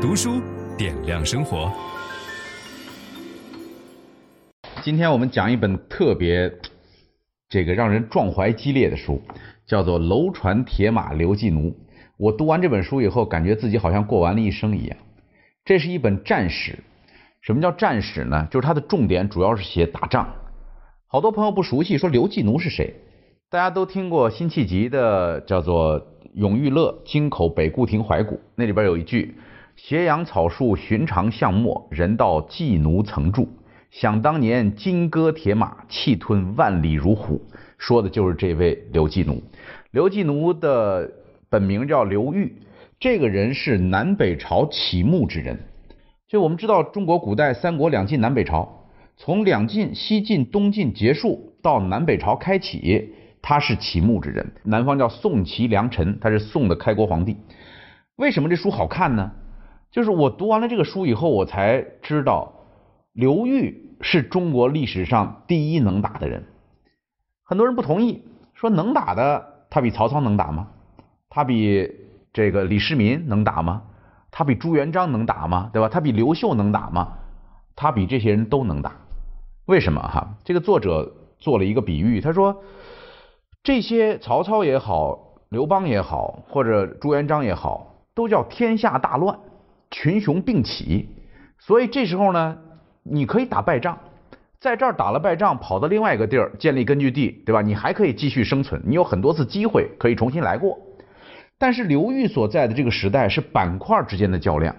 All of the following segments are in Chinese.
读书点亮生活。今天我们讲一本特别这个让人壮怀激烈的书，叫做《楼船铁马刘季奴》。我读完这本书以后，感觉自己好像过完了一生一样。这是一本战史。什么叫战史呢？就是它的重点主要是写打仗。好多朋友不熟悉，说刘季奴是谁？大家都听过辛弃疾的叫做《永遇乐·京口北固亭怀古》，那里边有一句。斜阳草树寻常巷陌，人道寄奴曾住。想当年金戈铁马，气吞万里如虎。说的就是这位刘季奴。刘季奴的本名叫刘裕，这个人是南北朝启幕之人。就我们知道，中国古代三国两晋南北朝，从两晋、西晋、东晋结束到南北朝开启，他是启幕之人。南方叫宋齐梁陈，他是宋的开国皇帝。为什么这书好看呢？就是我读完了这个书以后，我才知道刘裕是中国历史上第一能打的人。很多人不同意，说能打的他比曹操能打吗？他比这个李世民能打吗？他比朱元璋能打吗？对吧？他比刘秀能打吗？他比这些人都能打。为什么哈？这个作者做了一个比喻，他说这些曹操也好，刘邦也好，或者朱元璋也好，都叫天下大乱。群雄并起，所以这时候呢，你可以打败仗，在这儿打了败仗，跑到另外一个地儿建立根据地，对吧？你还可以继续生存，你有很多次机会可以重新来过。但是刘裕所在的这个时代是板块之间的较量，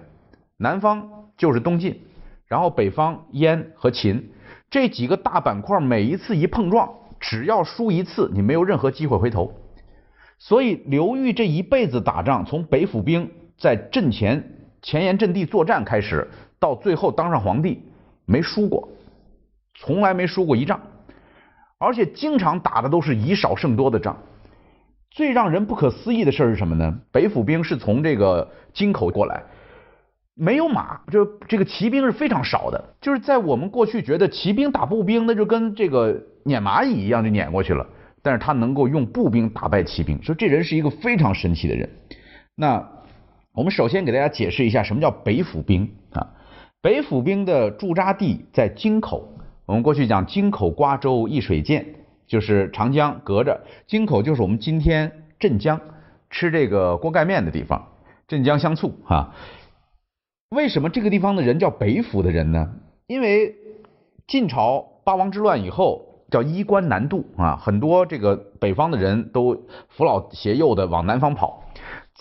南方就是东晋，然后北方燕和秦这几个大板块，每一次一碰撞，只要输一次，你没有任何机会回头。所以刘裕这一辈子打仗，从北府兵在阵前。前沿阵地作战开始，到最后当上皇帝，没输过，从来没输过一仗，而且经常打的都是以少胜多的仗。最让人不可思议的事是什么呢？北府兵是从这个京口过来，没有马，就这个骑兵是非常少的。就是在我们过去觉得骑兵打步兵，那就跟这个撵蚂蚁一样就撵过去了。但是他能够用步兵打败骑兵，说这人是一个非常神奇的人。那。我们首先给大家解释一下什么叫北府兵啊？北府兵的驻扎地在京口。我们过去讲京口瓜洲一水涧，就是长江隔着京口，就是我们今天镇江吃这个锅盖面的地方，镇江香醋哈。为什么这个地方的人叫北府的人呢？因为晋朝八王之乱以后叫衣冠南渡啊，很多这个北方的人都扶老携幼的往南方跑。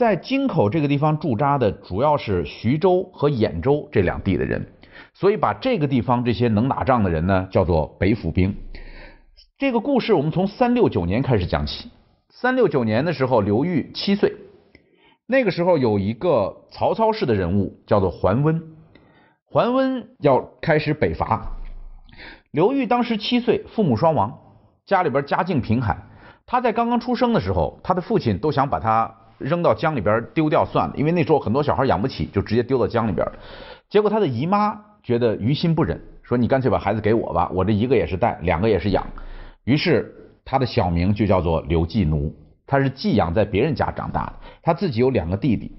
在京口这个地方驻扎的主要是徐州和兖州这两地的人，所以把这个地方这些能打仗的人呢叫做北府兵。这个故事我们从三六九年开始讲起。三六九年的时候，刘裕七岁，那个时候有一个曹操式的人物叫做桓温，桓温要开始北伐。刘裕当时七岁，父母双亡，家里边家境贫寒。他在刚刚出生的时候，他的父亲都想把他。扔到江里边丢掉算了，因为那时候很多小孩养不起，就直接丢到江里边。结果他的姨妈觉得于心不忍，说你干脆把孩子给我吧，我这一个也是带，两个也是养。于是他的小名就叫做刘季奴，他是寄养在别人家长大的。他自己有两个弟弟。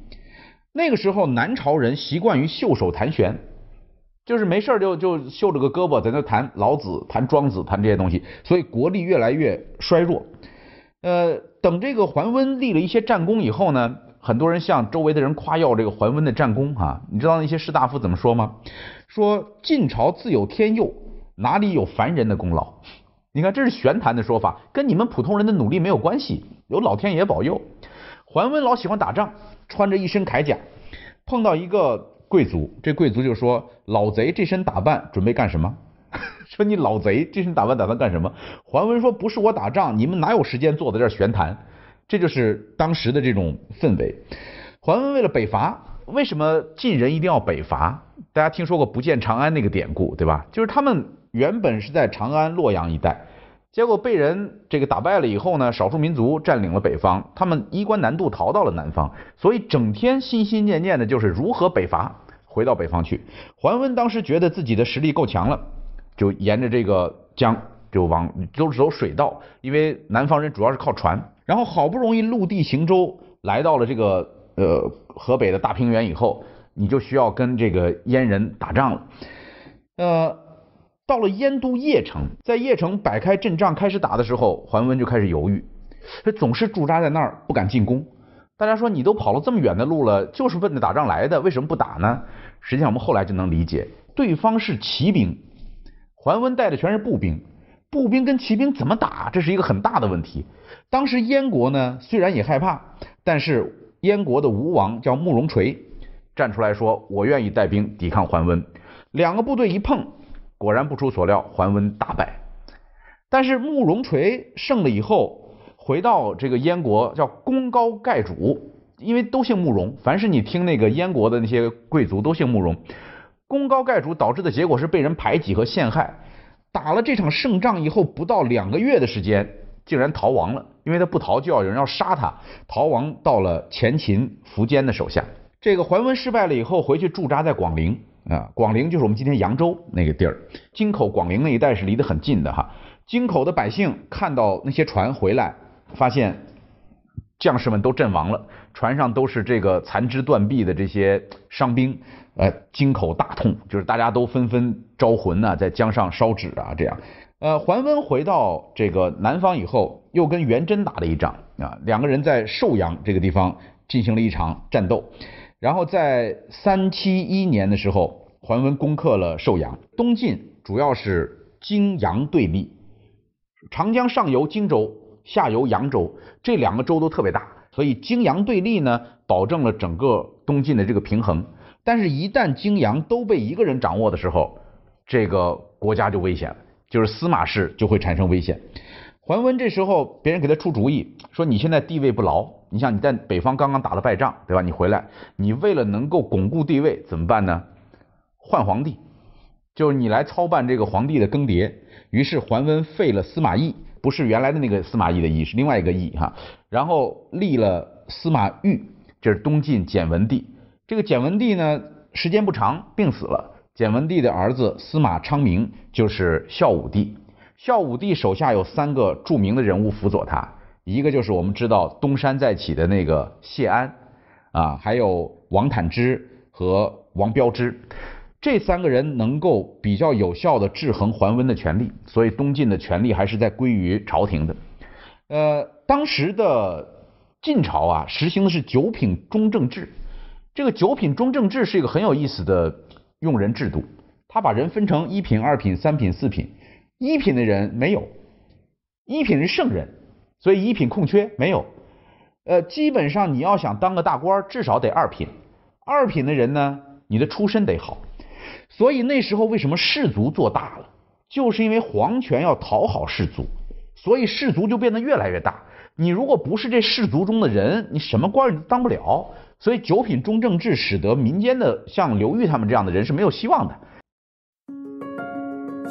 那个时候南朝人习惯于袖手谈玄，就是没事就就袖着个胳膊在那谈老子、谈庄子、谈这些东西，所以国力越来越衰弱。呃，等这个桓温立了一些战功以后呢，很多人向周围的人夸耀这个桓温的战功啊。你知道那些士大夫怎么说吗？说晋朝自有天佑，哪里有凡人的功劳？你看这是玄谈的说法，跟你们普通人的努力没有关系，有老天爷保佑。桓温老喜欢打仗，穿着一身铠甲，碰到一个贵族，这贵族就说：“老贼这身打扮准备干什么？”说你老贼，这身打扮打算干什么？桓温说：“不是我打仗，你们哪有时间坐在这儿玄谈？”这就是当时的这种氛围。桓温为了北伐，为什么晋人一定要北伐？大家听说过不见长安那个典故，对吧？就是他们原本是在长安、洛阳一带，结果被人这个打败了以后呢，少数民族占领了北方，他们衣冠南渡逃到了南方，所以整天心心念念的就是如何北伐，回到北方去。桓温当时觉得自己的实力够强了。就沿着这个江就往都是走水道，因为南方人主要是靠船。然后好不容易陆地行舟来到了这个呃河北的大平原以后，你就需要跟这个燕人打仗了。呃，到了燕都邺城，在邺城摆开阵仗开始打的时候，桓温就开始犹豫，他总是驻扎在那儿不敢进攻。大家说你都跑了这么远的路了，就是奔着打仗来的，为什么不打呢？实际上我们后来就能理解，对方是骑兵，桓温带的全是步兵，步兵跟骑兵怎么打？这是一个很大的问题。当时燕国呢，虽然也害怕，但是燕国的吴王叫慕容垂站出来说：“我愿意带兵抵抗桓温。”两个部队一碰，果然不出所料，桓温大败。但是慕容垂胜了以后，回到这个燕国叫功高盖主，因为都姓慕容，凡是你听那个燕国的那些贵族都姓慕容。功高盖主导致的结果是被人排挤和陷害。打了这场胜仗以后，不到两个月的时间，竟然逃亡了。因为他不逃，就要有人要杀他，逃亡到了前秦苻坚的手下。这个桓温失败了以后，回去驻扎在广陵啊，广陵就是我们今天扬州那个地儿，京口、广陵那一带是离得很近的哈。京口的百姓看到那些船回来，发现将士们都阵亡了，船上都是这个残肢断臂的这些伤兵，呃，京口大痛，就是大家都纷纷招魂呐、在江上烧纸啊，这样。呃，桓温回到这个南方以后，又跟元贞打了一仗啊，两个人在寿阳这个地方进行了一场战斗。然后在三七一年的时候，桓温攻克了寿阳。东晋主要是荆扬对立，长江上游荆州，下游扬州，这两个州都特别大，所以荆扬对立呢，保证了整个东晋的这个平衡。但是，一旦荆扬都被一个人掌握的时候，这个国家就危险了。就是司马氏就会产生危险。桓温这时候，别人给他出主意，说你现在地位不牢，你像你在北方刚刚打了败仗，对吧？你回来，你为了能够巩固地位，怎么办呢？换皇帝，就是你来操办这个皇帝的更迭。于是桓温废了司马懿，不是原来的那个司马懿的懿，是另外一个懿哈。然后立了司马昱，这是东晋简文帝。这个简文帝呢，时间不长，病死了。简文帝的儿子司马昌明就是孝武帝。孝武帝手下有三个著名的人物辅佐他，一个就是我们知道东山再起的那个谢安啊，还有王坦之和王标之。这三个人能够比较有效地制衡桓温的权力，所以东晋的权力还是在归于朝廷的。呃，当时的晋朝啊，实行的是九品中正制。这个九品中正制是一个很有意思的。用人制度，他把人分成一品、二品、三品、四品。一品的人没有，一品是圣人，所以一品空缺没有。呃，基本上你要想当个大官，至少得二品。二品的人呢，你的出身得好。所以那时候为什么士族做大了，就是因为皇权要讨好士族，所以士族就变得越来越大。你如果不是这士族中的人，你什么官你都当不了。所以九品中正制使得民间的像刘裕他们这样的人是没有希望的。